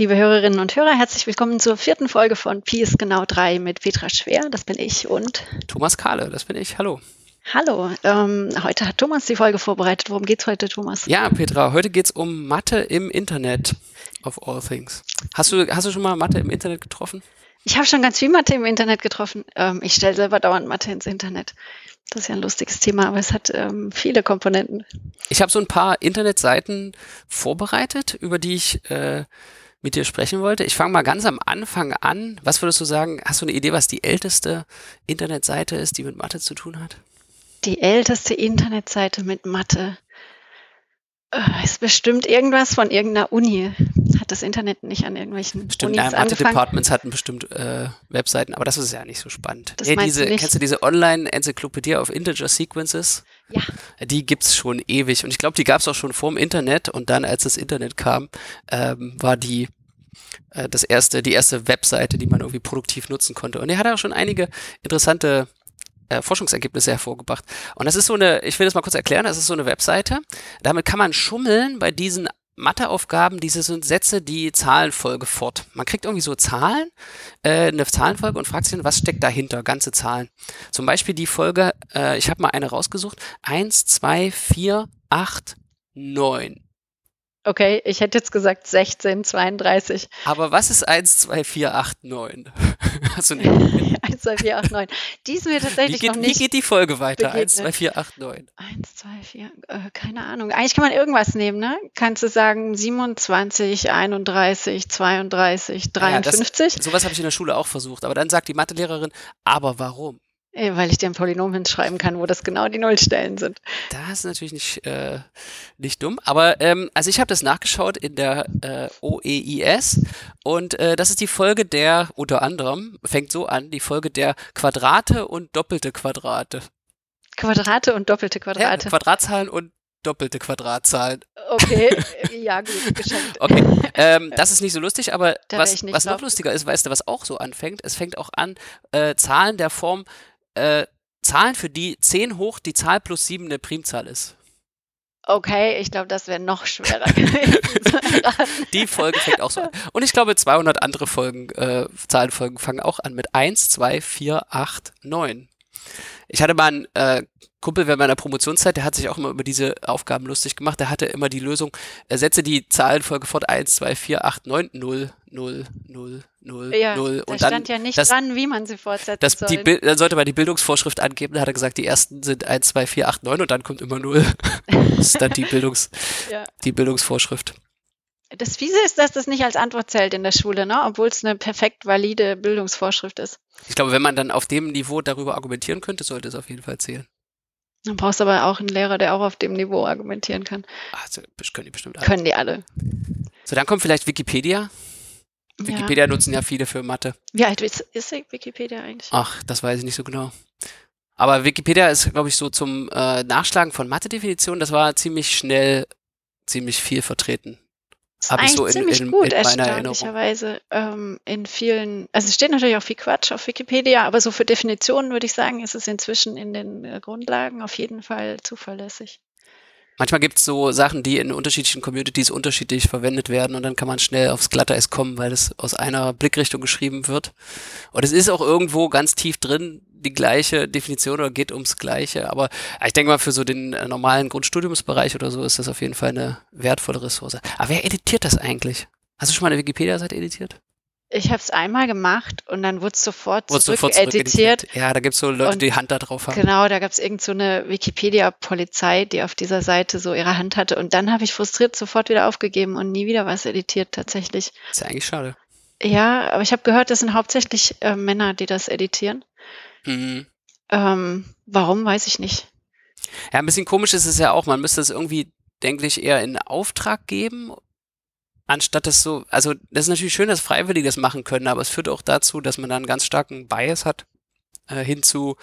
Liebe Hörerinnen und Hörer, herzlich willkommen zur vierten Folge von Pi ist genau drei mit Petra Schwer, das bin ich, und Thomas Kahle, das bin ich. Hallo. Hallo, ähm, heute hat Thomas die Folge vorbereitet. Worum geht's heute, Thomas? Ja, Petra, heute geht's um Mathe im Internet, of all things. Hast du, hast du schon mal Mathe im Internet getroffen? Ich habe schon ganz viel Mathe im Internet getroffen. Ähm, ich stelle selber dauernd Mathe ins Internet. Das ist ja ein lustiges Thema, aber es hat ähm, viele Komponenten. Ich habe so ein paar Internetseiten vorbereitet, über die ich äh, mit dir sprechen wollte. Ich fange mal ganz am Anfang an. Was würdest du sagen? Hast du eine Idee, was die älteste Internetseite ist, die mit Mathe zu tun hat? Die älteste Internetseite mit Mathe. Äh, ist bestimmt irgendwas von irgendeiner Uni. Hat das Internet nicht an irgendwelchen Stimmt, Unis ja, Mathe-Departments hatten bestimmt äh, Webseiten, aber das ist ja nicht so spannend. Das Nee, diese, du kennst du diese Online-Enzyklopädie auf Integer Sequences? Ja, Die gibt's schon ewig und ich glaube, die gab's auch schon vor dem Internet und dann, als das Internet kam, ähm, war die äh, das erste, die erste Webseite, die man irgendwie produktiv nutzen konnte. Und er hat auch schon einige interessante äh, Forschungsergebnisse hervorgebracht. Und das ist so eine, ich will das mal kurz erklären, das ist so eine Webseite. Damit kann man schummeln bei diesen Matheaufgaben, diese sind Sätze, die Zahlenfolge fort. Man kriegt irgendwie so Zahlen, äh, eine Zahlenfolge und fragt sich dann, was steckt dahinter, ganze Zahlen. Zum Beispiel die Folge, äh, ich habe mal eine rausgesucht, 1, 2, 4, 8, 9. okay. Ich hätte jetzt gesagt 16, 32. Aber was ist 1, 2, 4, 8, 9? Hast du eine Idee? 1, 2, 4, 8, 9. Die ist mir Wie tatsächlich geht, noch wie nicht. geht die Folge weiter? 1, begegnet. 2, 4, 8, 9. 1, 2, 4, äh, keine Ahnung. Eigentlich kann man irgendwas nehmen, ne? Kannst du sagen 27, 31, 32, Ah ja, das- 53? Sowas habe ich in der Schule auch versucht. Aber dann sagt die Mathelehrerin, aber warum? Äh, Weil ich dir ein Polynom hinschreiben kann, wo das genau die Nullstellen sind. Das ist natürlich nicht, äh, nicht dumm. Aber ähm, also ich habe das nachgeschaut in der äh, OEIS und äh, das ist die Folge der, unter anderem, fängt so an, die Folge der Quadrate und doppelte Quadrate. Quadrate und doppelte Ja, Quadrate. Quadratzahlen und doppelte Quadratzahlen. Okay, ja gut, geschenkt. Okay, ähm, das ist nicht so lustig, aber was, was noch lustiger ist, weißt du, was auch so anfängt? Es fängt auch an, äh, Zahlen der Form, äh, Zahlen, für die 10 hoch die Zahl plus 7 eine Primzahl ist. Okay, ich glaube, das wäre noch schwerer gewesen. Die Folge fängt auch so an. Und ich glaube, 200 andere Folgen, äh, Zahlenfolgen fangen auch an mit 1, 2, 4, 8, 9. Ich hatte mal einen äh, Kumpel während meiner Promotionszeit, der hat sich auch immer über diese Aufgaben lustig gemacht. Der hatte immer die Lösung, er setze die Zahlenfolge fort 1, 2, 4, 8, 9, 0, 0, 0, 0, Ja, 0. da Und dann, stand ja nicht das- dran, wie man sie fortsetzen das, soll. die, dann sollte man die Bildungsvorschrift angeben. Da hat er gesagt, die ersten sind 1, 2, 4, 8, 9 und dann kommt immer 0. Das ist dann die, Bildungs, Ja. die Bildungsvorschrift. Das Fiese ist, dass das nicht als Antwort zählt in der Schule, ne? obwohl es eine perfekt valide Bildungsvorschrift ist. Ich glaube, wenn man dann auf dem Niveau darüber argumentieren könnte, sollte es auf jeden Fall zählen. Dann brauchst du aber auch einen Lehrer, der auch auf dem Niveau argumentieren kann. Also, das können die bestimmt alle. Können die alle. So, dann kommt vielleicht Wikipedia. Ja. Wikipedia nutzen ja viele für Mathe. Wie alt ist, ist Wikipedia eigentlich? Ach, das weiß ich nicht so genau. Aber Wikipedia ist, glaube ich, so zum äh, Nachschlagen von Mathe-Definitionen, das war ziemlich schnell, ziemlich viel vertreten. Ist hab ich eigentlich so in- ziemlich in- gut, in meiner erstaunlicherweise. Ähm, in vielen, also es steht natürlich auch viel Quatsch auf Wikipedia, aber so für Definitionen würde ich sagen, ist es inzwischen in den äh, Grundlagen auf jeden Fall zuverlässig. Manchmal gibt es so Sachen, die in unterschiedlichen Communities unterschiedlich verwendet werden und dann kann man schnell aufs Glatteis kommen, weil es aus einer Blickrichtung geschrieben wird. Und es ist auch irgendwo ganz tief drin die gleiche Definition oder geht ums Gleiche. Aber ich denke mal, für so den äh, normalen Grundstudiumsbereich oder so ist das auf jeden Fall eine wertvolle Ressource. Aber wer editiert das eigentlich? Hast du schon mal eine Wikipedia-Seite editiert? Ich habe es einmal gemacht und dann wurde es sofort Wurde sofort zurückeditiert. zurückeditiert? Ja, da gibt es so Leute, Und- die die Hand da drauf haben. Genau, da gab es irgend so eine Wikipedia-Polizei, die auf dieser Seite so ihre Hand hatte. Und dann habe ich frustriert sofort wieder aufgegeben und nie wieder was editiert tatsächlich. Ist ja eigentlich schade. Ja, aber ich habe gehört, das sind hauptsächlich äh, Männer, die das editieren. Mhm. Ähm, warum, weiß ich nicht. Ja, ein bisschen komisch ist es ja auch. Man müsste es irgendwie, denke ich, eher in Auftrag geben, anstatt das so. Also, das ist natürlich schön, dass Freiwillige das machen können, aber es führt auch dazu, dass man da einen ganz starken Bias hat, äh, hin zu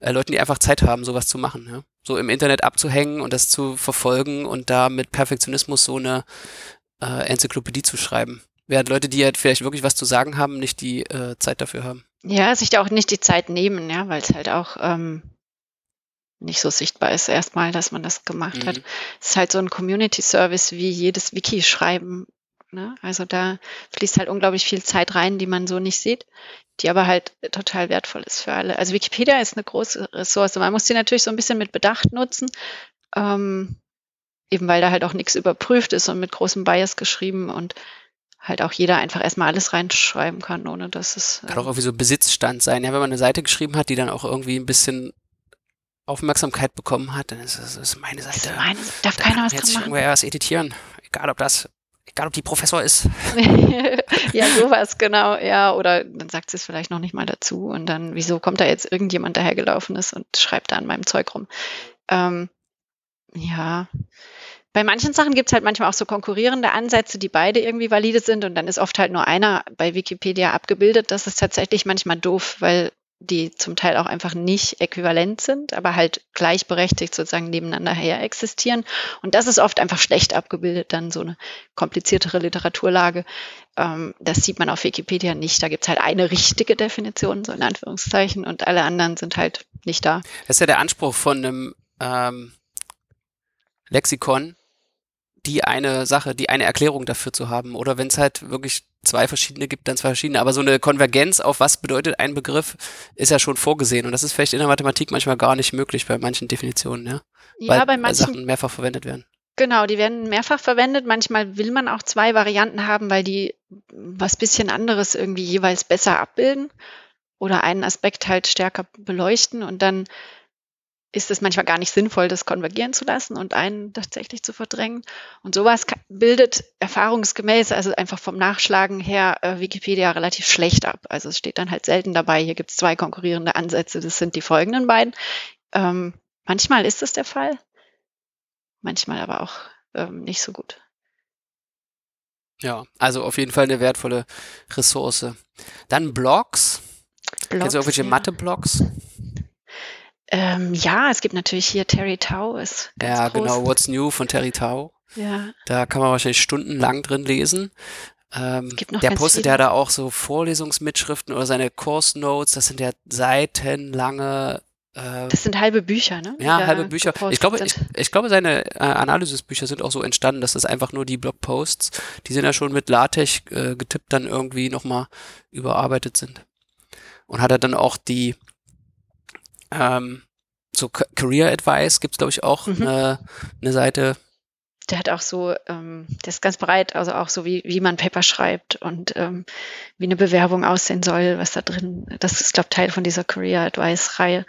äh, Leuten, die einfach Zeit haben, sowas zu machen. Ja? So im Internet abzuhängen und das zu verfolgen und da mit Perfektionismus so eine äh, Enzyklopädie zu schreiben. Während Leute, die halt vielleicht wirklich was zu sagen haben, nicht die äh, Zeit dafür haben. Ja, sich da auch nicht die Zeit nehmen, ja, weil es halt auch ähm, nicht so sichtbar ist erstmal, dass man das gemacht hat. Mhm. Es ist halt so ein Community Service wie jedes Wiki schreiben Ne? Also da fließt halt unglaublich viel Zeit rein, die man so nicht sieht, die aber halt total wertvoll ist für alle. Also Wikipedia ist eine große Ressource. Man muss die natürlich so ein bisschen mit Bedacht nutzen, ähm, eben weil da halt auch nichts überprüft ist und mit großem Bias geschrieben und halt auch jeder einfach erstmal alles reinschreiben kann, ohne dass es. Kann auch irgendwie so Besitzstand sein. Ja, wenn man eine Seite geschrieben hat, die dann auch irgendwie ein bisschen Aufmerksamkeit bekommen hat, dann ist es ist meine Seite. Das meine, darf da keiner was jetzt machen. irgendwer was editieren. Egal ob das, egal ob die Professor ist. ja, sowas, genau, ja. Oder dann sagt sie es vielleicht noch nicht mal dazu und dann, wieso kommt da jetzt irgendjemand dahergelaufen ist und schreibt da an meinem Zeug rum? Ähm, ja. Bei manchen Sachen gibt es halt manchmal auch so konkurrierende Ansätze, die beide irgendwie valide sind und dann ist oft halt nur einer bei Wikipedia abgebildet. Das ist tatsächlich manchmal doof, weil die zum Teil auch einfach nicht äquivalent sind, aber halt gleichberechtigt sozusagen nebeneinander her existieren. Und das ist oft einfach schlecht abgebildet, dann so eine kompliziertere Literaturlage. Ähm, das sieht man auf Wikipedia nicht. Da gibt es halt eine richtige Definition, so in Anführungszeichen, und alle anderen sind halt nicht da. Das ist ja der Anspruch von einem ähm, Lexikon, die eine Sache, die eine Erklärung dafür zu haben. Oder wenn es halt wirklich zwei verschiedene gibt, dann zwei verschiedene. Aber so eine Konvergenz auf was bedeutet ein Begriff ist ja schon vorgesehen. Und das ist vielleicht in der Mathematik manchmal gar nicht möglich bei manchen Definitionen, ja. Ja, weil, bei manchen Sachen mehrfach verwendet werden. Genau, die werden mehrfach verwendet. Manchmal will man auch zwei Varianten haben, weil die was bisschen anderes irgendwie jeweils besser abbilden oder einen Aspekt halt stärker beleuchten und dann ist es manchmal gar nicht sinnvoll, das konvergieren zu lassen und einen tatsächlich zu verdrängen. Und sowas bildet erfahrungsgemäß, also einfach vom Nachschlagen her, äh, Wikipedia relativ schlecht ab. Also es steht dann halt selten dabei, hier gibt es zwei konkurrierende Ansätze, das sind die folgenden beiden. Ähm, manchmal ist es der Fall, manchmal aber auch ähm, nicht so gut. Ja, also auf jeden Fall eine wertvolle Ressource. Dann Blogs. Blogs Kennst du irgendwelche ja. Mathe-Blogs? Ähm, ja, es gibt natürlich hier Terry Tau ist ganz Ja, groß. genau, What's New von Terry Tau. Ja. Da kann man wahrscheinlich stundenlang drin lesen. Ähm, der postet ja da auch so Vorlesungsmitschriften oder seine Course Notes. Das sind ja seitenlange äh, das sind halbe Bücher, ne? Ja, halbe Bücher. Ich glaube, ich, ich, glaube, seine äh, Analysisbücher sind auch so entstanden, dass das einfach nur die Blogposts, die sind ja schon mit LaTeX äh, getippt, dann irgendwie nochmal überarbeitet sind. Und hat er dann auch die ähm, so Career Advice gibt es, glaube ich, auch mhm. eine, eine Seite. Der hat auch so, ähm, der ist ganz breit, also auch so wie, wie man Paper schreibt und ähm, wie eine Bewerbung aussehen soll, was da drin, das ist, glaube ich, Teil von dieser Career Advice-Reihe.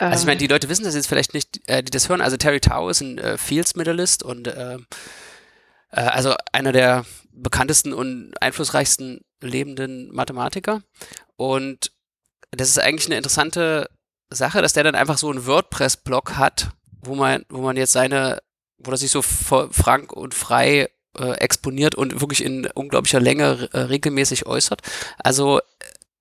Ähm, also ich meine, die Leute wissen das jetzt vielleicht nicht, äh, die das hören. Also Terry Tao ist ein äh, Fields-Medalist und äh, äh, also einer der bekanntesten und einflussreichsten lebenden Mathematiker. Und das ist eigentlich eine interessante Sache, dass der dann einfach so einen WordPress-Blog hat, wo man, wo man jetzt seine, wo er sich so frank und frei äh, exponiert und wirklich in unglaublicher Länge äh, regelmäßig äußert. Also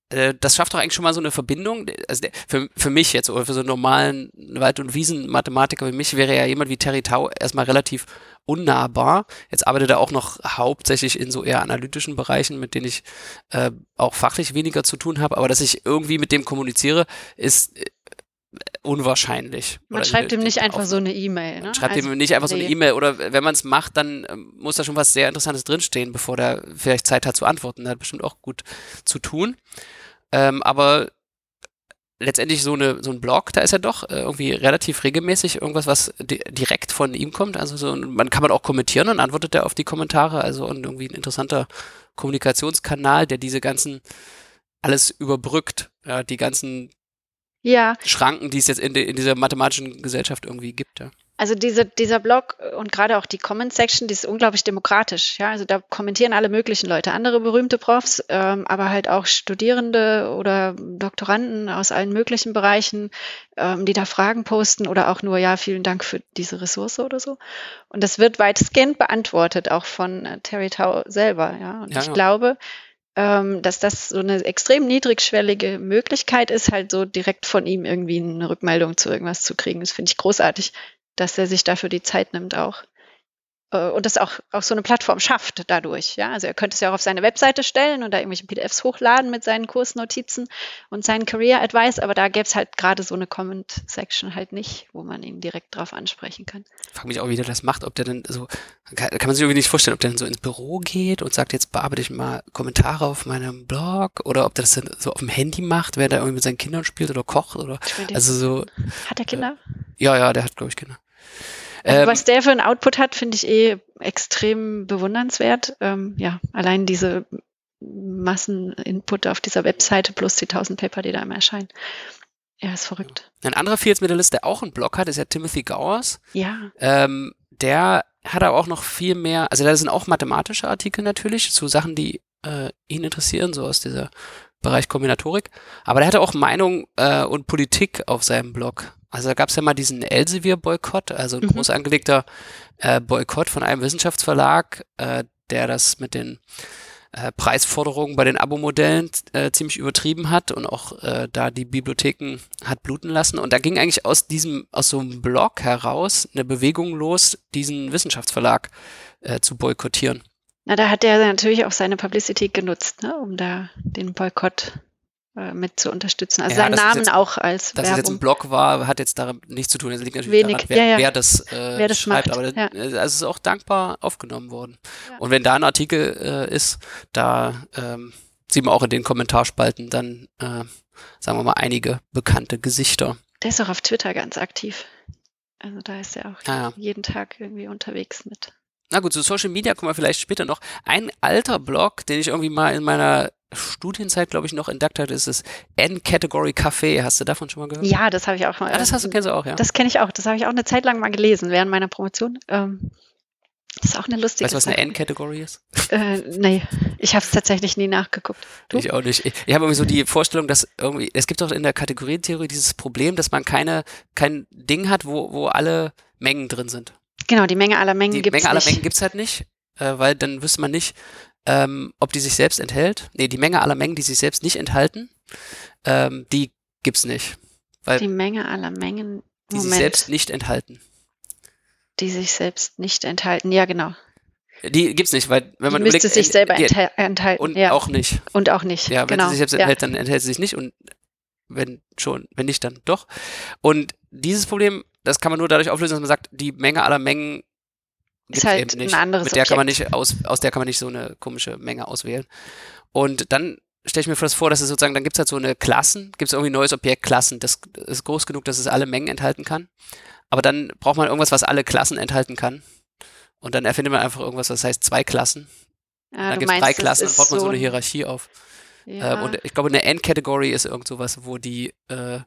äh, das schafft doch eigentlich schon mal so eine Verbindung. Also der, für, für mich jetzt oder für so einen normalen Wald- und Wiesen-Mathematiker wie mich wäre ja jemand wie Terry Tau erstmal relativ unnahbar. Jetzt arbeitet er auch noch hauptsächlich in so eher analytischen Bereichen, mit denen ich äh, auch fachlich weniger zu tun habe. Aber dass ich irgendwie mit dem kommuniziere, ist äh, unwahrscheinlich. Man schreibt ihm nicht einfach so eine E-Mail. Ne? Schreibt also, ihm nicht einfach nee. so eine E-Mail. Oder wenn man es macht, dann äh, muss da schon was sehr Interessantes drinstehen, bevor der vielleicht Zeit hat zu antworten. Das hat bestimmt auch gut zu tun. Ähm, aber letztendlich so, eine, so ein Blog, da ist ja doch äh, irgendwie relativ regelmäßig irgendwas, was di direkt von ihm kommt. Also so, man kann man auch kommentieren und antwortet er auf die Kommentare. Also und irgendwie ein interessanter Kommunikationskanal, der diese ganzen alles überbrückt, ja, die ganzen ja. Schranken, die es jetzt in, de, in dieser mathematischen Gesellschaft irgendwie gibt. Ja. Also diese, dieser Blog und gerade auch die Comment Section, die ist unglaublich demokratisch. Ja, also da kommentieren alle möglichen Leute, andere berühmte Profs, ähm, aber halt auch Studierende oder Doktoranden aus allen möglichen Bereichen, ähm, die da Fragen posten oder auch nur ja vielen Dank für diese Ressource oder so. Und das wird weitestgehend beantwortet, auch von äh, Terry Tau selber. Ja, und ja, ich ja. glaube, ähm, dass das so eine extrem niedrigschwellige Möglichkeit ist, halt so direkt von ihm irgendwie eine Rückmeldung zu irgendwas zu kriegen. Das finde ich großartig dass er sich dafür die Zeit nimmt auch. Äh, und das auch, auch so eine Plattform schafft dadurch. Ja? Also er könnte es ja auch auf seine Webseite stellen und da irgendwelche PDFs hochladen mit seinen Kursnotizen und seinen Career Advice, aber da gäbe es halt gerade so eine Comment-Section halt nicht, wo man ihn direkt drauf ansprechen kann. Ich frage mich auch, wie der das macht, ob der dann so, kann, kann man sich irgendwie nicht vorstellen, ob der dann so ins Büro geht und sagt, jetzt bearbeite ich mal Kommentare auf meinem Blog oder ob der das dann so auf dem Handy macht, während er irgendwie mit seinen Kindern spielt oder kocht oder, also so. Hat er Kinder? Äh, ja, ja, der hat, glaube ich, Kinder. Also was der für ein Output hat, finde ich eh extrem bewundernswert. Ähm, ja, allein diese Masseninput auf dieser Webseite plus die 1000 Paper, die da immer erscheinen. Ja, ist verrückt. Ein anderer Fields Medalist, der auch einen Blog hat, ist ja Timothy Gowers. Ja. Ähm, der hat aber auch noch viel mehr, also da sind auch mathematische Artikel natürlich zu Sachen, die äh, ihn interessieren, so aus dieser Bereich Kombinatorik. Aber der hatte auch Meinung äh, und Politik auf seinem Blog. Also da gab es ja mal diesen Elsevier-Boykott, also ein mhm. groß angelegter äh, Boykott von einem Wissenschaftsverlag, äh, der das mit den äh, Preisforderungen bei den Abo-Modellen äh, ziemlich übertrieben hat und auch äh, da die Bibliotheken hat bluten lassen. Und da ging eigentlich aus diesem, aus so einem Blog heraus eine Bewegung los, diesen Wissenschaftsverlag äh, zu boykottieren. Na, da hat er natürlich auch seine Publicity genutzt, ne, um da den Boykott äh, mit zu unterstützen. Also ja, seinen Namen jetzt, auch als Dass Werbung. es jetzt ein Blog war, hat jetzt daran nichts zu tun. Es liegt natürlich Wenig, daran, wer, ja, ja. wer das, äh, wer das schreibt. Macht, aber also es ist auch dankbar aufgenommen worden. Und wenn da ein Artikel äh, ist, da ähm, sieht man auch in den Kommentarspalten dann, äh, sagen wir mal, einige bekannte Gesichter. Der ist auch auf Twitter ganz aktiv. Also da ist er auch ah, jeden Tag irgendwie unterwegs mit. Na gut, zu Social Media kommen wir vielleicht später noch. Ein alter Blog, den ich irgendwie mal in meiner Studienzeit, glaube ich, noch entdeckt hatte, ist das N-Category Café. Hast du davon schon mal gehört? Ja, das habe ich auch mal. Ja, das hast du, kennst du auch, ja? Das kenne ich auch. Das habe ich auch eine Zeit lang mal gelesen während meiner Promotion. Ähm, das ist auch eine lustige Weißt du, was eine N-Category ist? Äh, nee, ich habe es tatsächlich nie nachgeguckt. Du? Ich auch nicht. Ich, ich habe irgendwie so die Vorstellung, dass irgendwie, es gibt auch in der Kategorientheorie dieses Problem, dass man keine, kein Ding hat, wo, wo alle Mengen drin sind. Genau, die Menge aller Mengen gibt es nicht. Die Menge aller Mengen gibt es halt nicht, äh, weil dann wüsste man nicht, ähm, ob die sich selbst enthält. Nee, die Menge aller Mengen, die sich selbst nicht enthalten, ähm, die gibt's nicht. Weil die Menge aller Mengen, die Moment, sich selbst nicht enthalten. Die sich selbst nicht enthalten, ja genau. Die gibt's nicht, weil wenn die man müsste überlegt, sich selber die, enthalten. Und ja. auch nicht. Und auch nicht. Ja, wenn genau. sie sich selbst enthält, dann enthält sie sich nicht und wenn schon, wenn nicht, dann doch. Und dieses Problem, das kann man nur dadurch auflösen, dass man sagt, die Menge aller Mengen ist halt ein anderes Mit der Objekt. kann man nicht aus, aus der kann man nicht so eine komische Menge auswählen. Und dann stelle ich mir das vor, dass es sozusagen, dann gibt es halt so eine Klassen, gibt es irgendwie ein neues Objekt Klassen, das ist groß genug, dass es alle Mengen enthalten kann. Aber dann braucht man irgendwas, was alle Klassen enthalten kann. Und dann erfindet man einfach irgendwas, das heißt zwei Klassen. Ja, dann gibt es drei Klassen, dann baut man so eine Hierarchie auf. Ja. Ähm, und ich glaube, eine End-Category ist irgend sowas, wo die äh,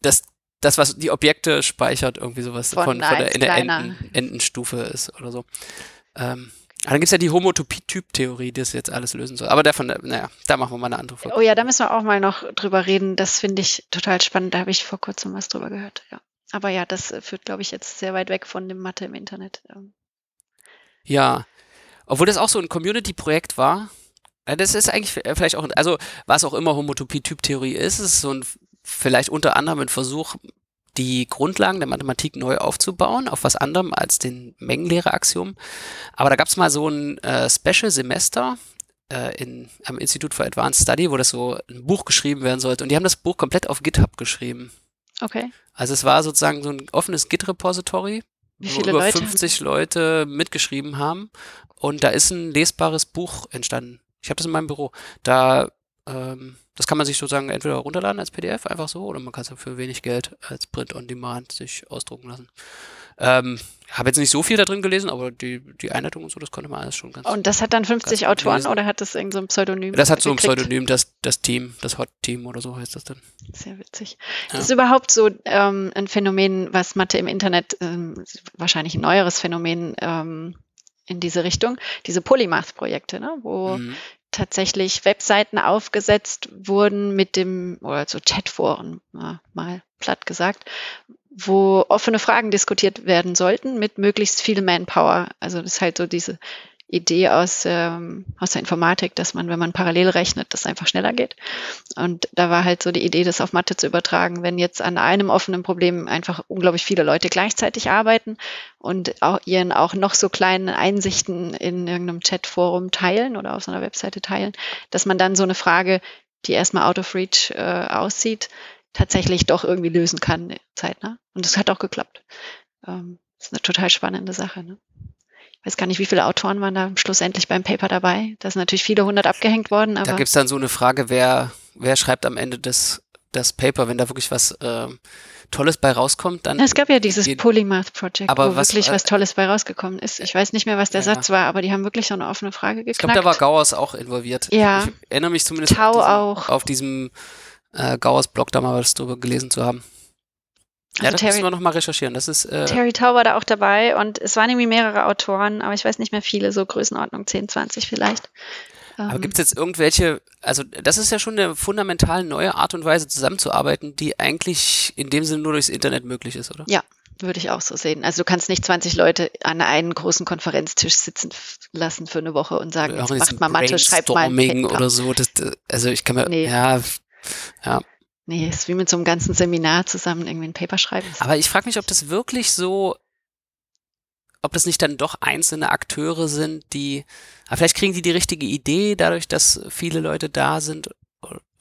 das das, was die Objekte speichert, irgendwie sowas von, von, von der, in der Enden, Endenstufe ist oder so. Ähm, aber dann gibt es ja die Homotopie-Typ-Theorie, die das jetzt alles lösen soll. Aber davon, naja, da machen wir mal eine andere Folge. Oh ja, da müssen wir auch mal noch drüber reden. Das finde ich total spannend. Da habe ich vor kurzem was drüber gehört, ja. Aber ja, das führt, glaube ich, jetzt sehr weit weg von dem Mathe im Internet. Ähm. Ja, obwohl das auch so ein Community-Projekt war. Das ist eigentlich vielleicht auch, also was auch immer Homotopie-Typ-Theorie ist, ist so ein vielleicht unter anderem ein Versuch, die Grundlagen der Mathematik neu aufzubauen, auf was anderem als den Mengenlehre-Axiom. Aber da gab es mal so ein äh, Special-Semester äh, in, am Institut for Advanced Study, wo das so ein Buch geschrieben werden sollte. Und die haben das Buch komplett auf GitHub geschrieben. Okay. Also es war sozusagen so ein offenes Git-Repository, wo über Leute? 50 Leute mitgeschrieben haben. Und da ist ein lesbares Buch entstanden. Ich habe das in meinem Büro. Da ähm, das kann man sich sozusagen entweder runterladen als PDF, einfach so, oder man kann es für wenig Geld als Print on Demand sich ausdrucken lassen. Ähm, habe jetzt nicht so viel da drin gelesen, aber die, die Einleitung und so, das konnte man alles schon ganz Und das hat dann 50 Autoren lesen. oder hat das irgendein so Pseudonym? Das hat so ein Pseudonym, das, das Team, das Hot Team oder so heißt das dann. Sehr witzig. Ja. Das ist überhaupt so ähm, ein Phänomen, was Mathe im Internet, ähm, wahrscheinlich ein neueres Phänomen ähm, in diese Richtung, diese Polymath-Projekte, ne, wo mhm tatsächlich Webseiten aufgesetzt wurden mit dem, oder so Chatforen, mal platt gesagt, wo offene Fragen diskutiert werden sollten mit möglichst viel Manpower. Also das ist halt so diese Idee aus, ähm, aus der Informatik, dass man, wenn man parallel rechnet, das einfach schneller geht. Und da war halt so die Idee, das auf Mathe zu übertragen, wenn jetzt an einem offenen Problem einfach unglaublich viele Leute gleichzeitig arbeiten und auch ihren auch noch so kleinen Einsichten in irgendeinem Chatforum teilen oder auf so einer Webseite teilen, dass man dann so eine Frage, die erstmal out of reach äh, aussieht, tatsächlich doch irgendwie lösen kann zeitnah. Und das hat auch geklappt. Ähm, das ist eine total spannende Sache. Ne? Ich weiß gar nicht, wie viele Autoren waren da schlussendlich beim Paper dabei. Da sind natürlich viele hundert abgehängt worden. Da gibt es dann so eine Frage, wer, wer schreibt am Ende das, das Paper, wenn da wirklich was äh, Tolles bei rauskommt, dann. Es gab ja dieses Polymath Project, aber wo was, wirklich äh, was Tolles bei rausgekommen ist. Ich weiß nicht mehr, was der Ja. Satz war, aber die haben wirklich so eine offene Frage geknackt. Ich glaube, da war Gauers auch involviert. Ja. Ich erinnere mich zumindest Tau auf diesem, auch. auf diesem äh, Gauers Blog da mal was drüber gelesen zu haben. Ja, Also das Terry- müssen wir nochmal recherchieren. Das ist, äh, Terry Tau war da auch dabei und es waren irgendwie mehrere Autoren, aber ich weiß nicht mehr viele, so Größenordnung 10, 20 vielleicht. aber Ähm, gibt es jetzt irgendwelche, also das ist ja schon eine fundamental neue Art und Weise zusammenzuarbeiten, die eigentlich in dem Sinne nur durchs Internet möglich ist, oder? Ja, würde ich auch so sehen. Also du kannst nicht 20 Leute an einen großen Konferenztisch sitzen lassen für eine Woche und sagen, Auch jetzt macht mal Mathe, schreibt mal ein Paper. oder so. Das, das, also ich kann mir, Nee. ja, Nee, ist wie mit so einem ganzen Seminar zusammen irgendwie ein Paper schreiben. aber ich frage mich, ob das wirklich so, ob das nicht dann doch einzelne Akteure sind, die, aber vielleicht kriegen die die richtige Idee dadurch, dass viele Leute da sind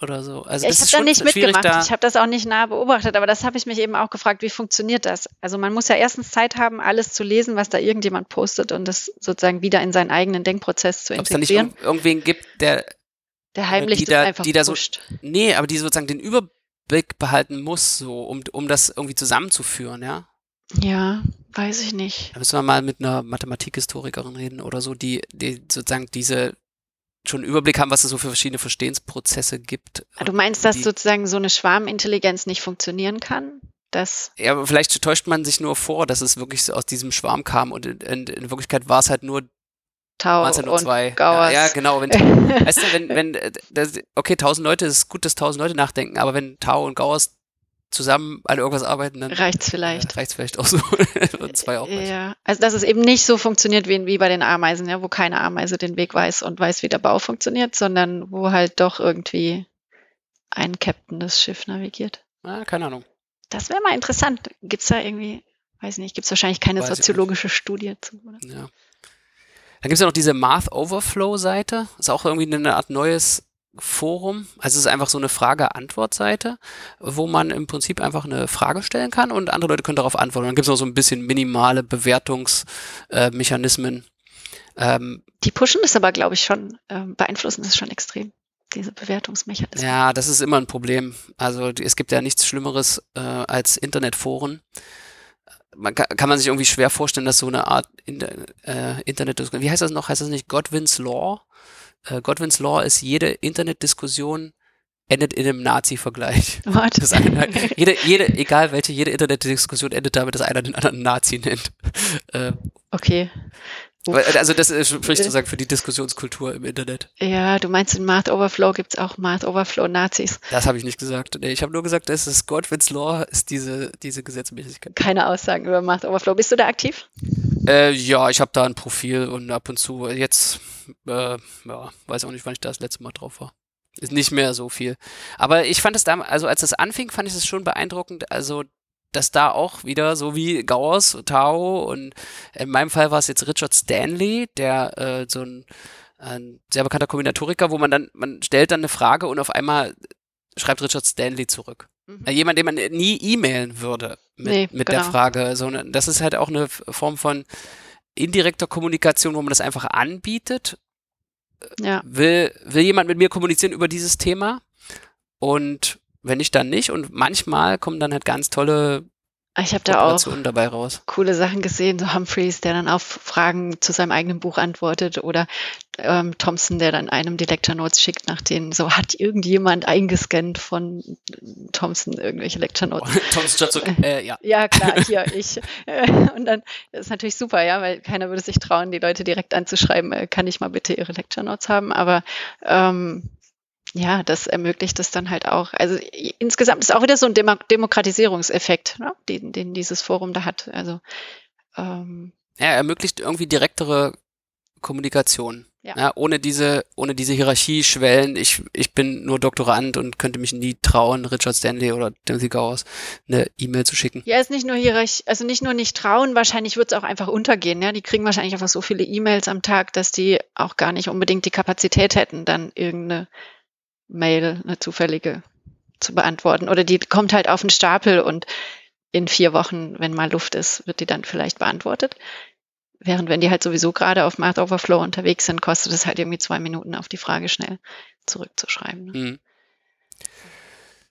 oder so. Also Ja, ich habe da nicht mitgemacht. da. Ich habe das auch nicht nah beobachtet, aber das habe ich mich eben auch gefragt, wie funktioniert das? Also man muss ja erstens Zeit haben, alles zu lesen, was da irgendjemand postet und das sozusagen wieder in seinen eigenen Denkprozess zu Ob es da nicht integrieren. irg- irgendwen gibt, der, Der heimlich die da- einfach die da so- pusht. nee, aber die sozusagen den Überblick behalten muss, so, um, um das irgendwie zusammenzuführen, ja. Ja, weiß ich nicht. Da müssen wir mal mit einer Mathematikhistorikerin reden oder so, die, die sozusagen diese schon einen Überblick haben, was es so für verschiedene Verstehensprozesse gibt. Ah, Du meinst, dass sozusagen so eine Schwarmintelligenz nicht funktionieren kann? Das, Ja, aber vielleicht täuscht man sich nur vor, dass es wirklich so aus diesem Schwarm kam und in, in, in Wirklichkeit war es halt nur, Tau nur und zwei. Gauers. Ja, ja, genau. Wenn, weißt du, wenn, wenn, äh, das, okay, tausend Leute, es ist gut, dass tausend Leute nachdenken, aber wenn Tau und Gauers zusammen an irgendwas arbeiten, dann reicht's vielleicht. reicht es vielleicht auch so. Und zwei auch reichen. Ja, also dass es eben nicht so funktioniert wie, wie bei den Ameisen, ja, wo keine Ameise den Weg weiß und weiß, wie der Bau funktioniert, sondern wo halt doch irgendwie ein Captain das Schiff navigiert. Ah, keine Ahnung. Das wäre mal interessant. Gibt's da irgendwie, weiß nicht, gibt's wahrscheinlich keine Weiß soziologische Studie zu, oder? Ja. Dann gibt es ja noch diese Math Overflow Seite. Ist auch irgendwie eine Art neues Forum. Also es ist einfach so eine Frage-Antwort-Seite, wo man im Prinzip einfach eine Frage stellen kann und andere Leute können darauf antworten. Dann gibt es noch so ein bisschen minimale Bewertungsmechanismen. Ähm, Die pushen das aber, glaube ich, schon, ähm, beeinflussen das schon extrem, diese Bewertungsmechanismen. ja, das ist immer ein Problem. Also es gibt ja nichts Schlimmeres äh, als Internetforen. Man kann, kann man sich irgendwie schwer vorstellen, dass so eine Art Inter, äh, Internetdiskussion, wie heißt das noch? Heißt das nicht Godwin's Law? Äh, Godwin's Law ist jede Internetdiskussion endet in einem Nazi-Vergleich. What? Das eine, jede, jede, egal welche, jede Internetdiskussion endet damit, dass einer den anderen Nazi nennt. Äh, Okay. Weil- also das ist- spricht sozusagen für die Diskussionskultur im Internet. Ja, du meinst, in Math Overflow gibt's auch Math Overflow Nazis. Das habe ich nicht gesagt. Nee, ich habe nur gesagt, das Godwin's Law ist diese, diese Gesetzmäßigkeit. Keine Aussagen über Math Overflow. Bist du da aktiv? Äh, ja, ich habe da ein Profil und ab und zu, jetzt, äh, ja, weiß auch nicht, wann ich da das letzte Mal drauf war. Ist nicht mehr so viel. Aber ich fand es damals, also als das anfing, fand ich es schon beeindruckend, also dass da auch wieder so wie Gauers, Tao und in meinem Fall war es jetzt Richard Stanley, der äh, so ein, ein sehr bekannter Kombinatoriker, wo man dann, man stellt dann eine Frage und auf einmal schreibt Richard Stanley zurück. Mhm. Äh, Jemand, den man nie e-mailen würde mit, Nee, mit der genau. Frage. So, ne, das ist halt auch eine Form von indirekter Kommunikation, wo man das einfach anbietet. Ja. Will, will jemand mit mir kommunizieren über dieses Thema? Und wenn nicht, dann nicht. Und manchmal kommen dann halt ganz tolle Ich habe da auch dabei raus. coole Sachen gesehen, so Humphreys, der dann auf Fragen zu seinem eigenen Buch antwortet oder ähm, Thompson, der dann einem die Lecture Notes schickt, nach denen so hat irgendjemand eingescannt von Thompson irgendwelche Lecture Notes. Thomas Johnson, äh, ja. Ja, klar, hier, ich. Äh, Und dann das ist natürlich super, ja, weil keiner würde sich trauen, die Leute direkt anzuschreiben, äh, kann ich mal bitte ihre Lecture Notes haben. Aber ähm, ja, das ermöglicht es dann halt auch. Also insgesamt ist auch wieder so ein Demo Demokratisierungseffekt, ne, den, den dieses Forum da hat. Also ähm, Ja, er ermöglicht irgendwie direktere Kommunikation. Ja. Ja, ohne diese, ohne diese Hierarchieschwellen, ich, ich bin nur Doktorand und könnte mich nie trauen, Richard Stanley oder Timothy Gowers eine E-Mail zu schicken. Ja, ist nicht nur hierarch, also nicht nur nicht trauen, wahrscheinlich wird es auch einfach untergehen. Ja, die kriegen wahrscheinlich einfach so viele E-Mails am Tag, dass die auch gar nicht unbedingt die Kapazität hätten, dann irgendeine Mail, eine zufällige zu beantworten. Oder die kommt halt auf den Stapel und in vier Wochen, wenn mal Luft ist, wird die dann vielleicht beantwortet. Während wenn die halt sowieso gerade auf Math Overflow unterwegs sind, kostet es halt irgendwie zwei Minuten auf die Frage schnell zurückzuschreiben. Ne? Hm.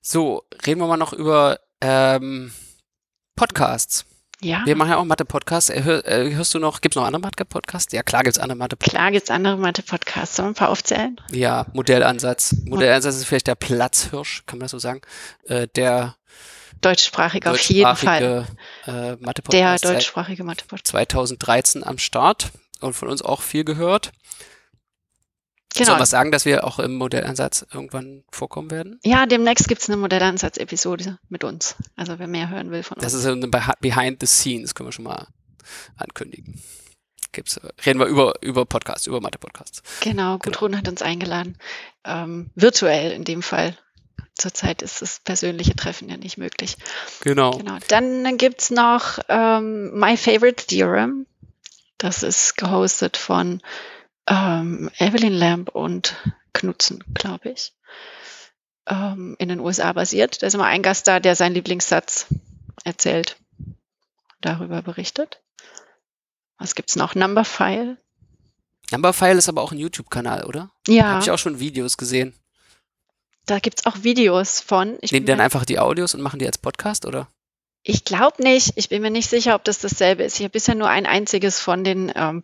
So, reden wir mal noch über ähm, Podcasts. Ja, Wir machen ja auch Mathe-Podcasts. Äh, hör, äh, hörst du noch, gibt's noch andere Mathe-Podcasts? Ja, klar gibt's andere Mathe-Podcasts. klar gibt's andere Mathe-Podcasts. Sollen wir ein paar aufzählen? Ja, Modellansatz. Modellansatz ist vielleicht der Platzhirsch, kann man das so sagen? Äh, der Deutschsprachig auf jeden Fall. deutschsprachige äh, Der Mathe-Podcast seit deutschsprachige Mathe-Podcast. 2013 am Start und von uns auch viel gehört. Genau. Sollen wir sagen, dass wir auch im Modellansatz irgendwann vorkommen werden? Ja, demnächst gibt's eine Modellansatz-Episode mit uns. Also wer mehr hören will von Das uns. ist so eine Beh- Behind the Scenes, können wir schon mal ankündigen. Gibt's, reden wir über, über Podcasts, über Mathe-Podcasts. Genau, Gudrun hat uns eingeladen. Ähm, virtuell in dem Fall. Zurzeit ist das persönliche Treffen ja nicht möglich. Genau. Genau. Dann gibt's noch ähm, My Favorite Theorem. Das ist gehostet von ähm, Evelyn Lamb und Knutzen, glaube ich. Ähm, in den USA basiert. Da ist immer ein Gast da, der seinen Lieblingssatz erzählt, darüber berichtet. Was gibt's noch? Numberphile. Numberphile ist aber auch ein YouTube-Kanal, oder? Ja, Habe ich auch schon Videos gesehen. da gibt's auch Videos von. Ich Nehmen dann einfach die Audios und machen die als Podcast, oder? Ich glaube nicht. Ich bin mir nicht sicher, ob das dasselbe ist. Ich habe bisher nur ein einziges von den ähm,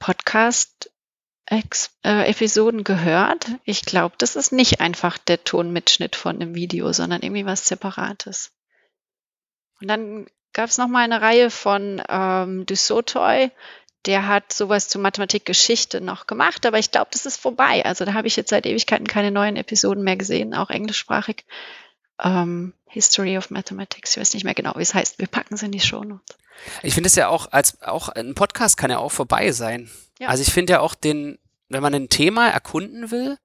Podcast-Episoden gehört. Ich glaube, das ist nicht einfach der Tonmitschnitt von einem Video, sondern irgendwie was Separates. Und dann gab es noch mal eine Reihe von ähm, Dusotoy. Der hat sowas zur Mathematikgeschichte noch gemacht, aber ich glaube, das ist vorbei. Also da habe ich jetzt seit Ewigkeiten keine neuen Episoden mehr gesehen, auch englischsprachig. Ähm, History of Mathematics, ich weiß nicht mehr genau, wie es heißt. Wir packen es in die Shownotes. Ich finde es ja auch, als auch ein Podcast kann ja auch vorbei sein. Ja. Also ich finde ja auch den, wenn man ein Thema erkunden will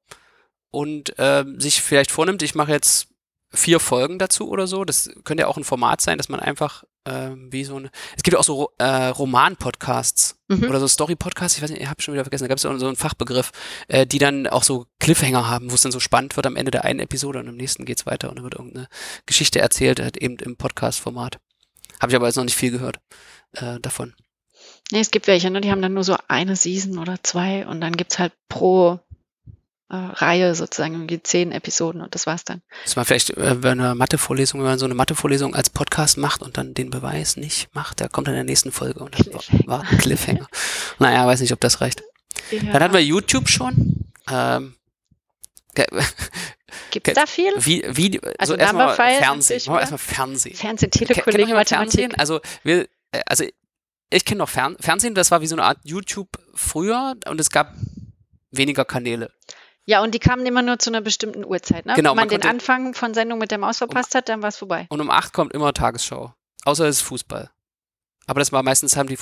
und ähm, sich vielleicht vornimmt, ich mache jetzt vier Folgen dazu oder so, das könnte ja auch ein Format sein, dass man einfach ähm, wie so eine. Es gibt ja auch so äh, Roman-Podcasts Mhm. oder so Story-Podcasts, ich weiß nicht, ich habe schon wieder vergessen, da gab es ja so einen Fachbegriff, äh, die dann auch so Cliffhanger haben, wo es dann so spannend wird am Ende der einen Episode und im nächsten geht's weiter und dann wird irgendeine Geschichte erzählt, halt eben im Podcast-Format. Habe ich aber jetzt noch nicht viel gehört äh, davon. Nee, es gibt welche, ne? die haben dann nur so eine Season oder zwei und dann gibt's halt pro äh, Reihe sozusagen irgendwie zehn Episoden und das war's dann. Dass man vielleicht äh, bei einer Mathevorlesung, wenn man so eine Mathevorlesung als Podcast macht und dann den Beweis nicht macht, der kommt dann in der nächsten Folge und dann war ein Cliffhanger. naja, weiß nicht, ob das reicht. Ja. Dann hatten wir YouTube schon. Ähm, ge- Gibt's da viel? wie, wie, Also so erstmal Fernsehen. Machen wir erstmal Fernsehen. Fernsehen, Telekolleg, Mathematik. Fernsehen? Also, wir, äh, also ich kenne noch Fern Fernsehen, das war wie so eine Art YouTube früher und es gab weniger Kanäle. Ja, und die kamen immer nur zu einer bestimmten Uhrzeit. Ne? Genau, Wenn man, man den Anfang von Sendung mit der Maus verpasst hat, dann war's vorbei. Und um acht kommt immer Tagesschau. Außer es ist Fußball. Aber das war meistens haben die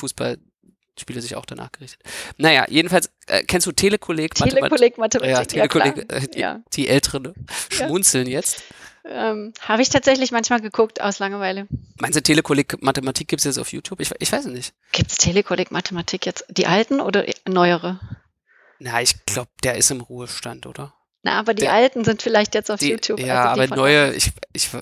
Fußballspiele sich auch danach gerichtet. Naja, jedenfalls, äh, kennst du Telekolleg? Mathemat- Telekolleg, Mathematik. Ja, Ja, Telekolleg, klar. äh, die, ja. die Älteren Ja. schmunzeln jetzt. Ähm, Habe ich tatsächlich manchmal geguckt aus Langeweile. Meinst du, Telekolleg Mathematik gibt es jetzt auf YouTube? Ich, ich weiß es nicht. Gibt's Telekolleg Mathematik jetzt? Die alten oder neuere? Na, ich glaube, der ist im Ruhestand, oder? Na, aber die Der- alten sind vielleicht jetzt auf Die, YouTube. ja, also aber neue, ich, ich, äh,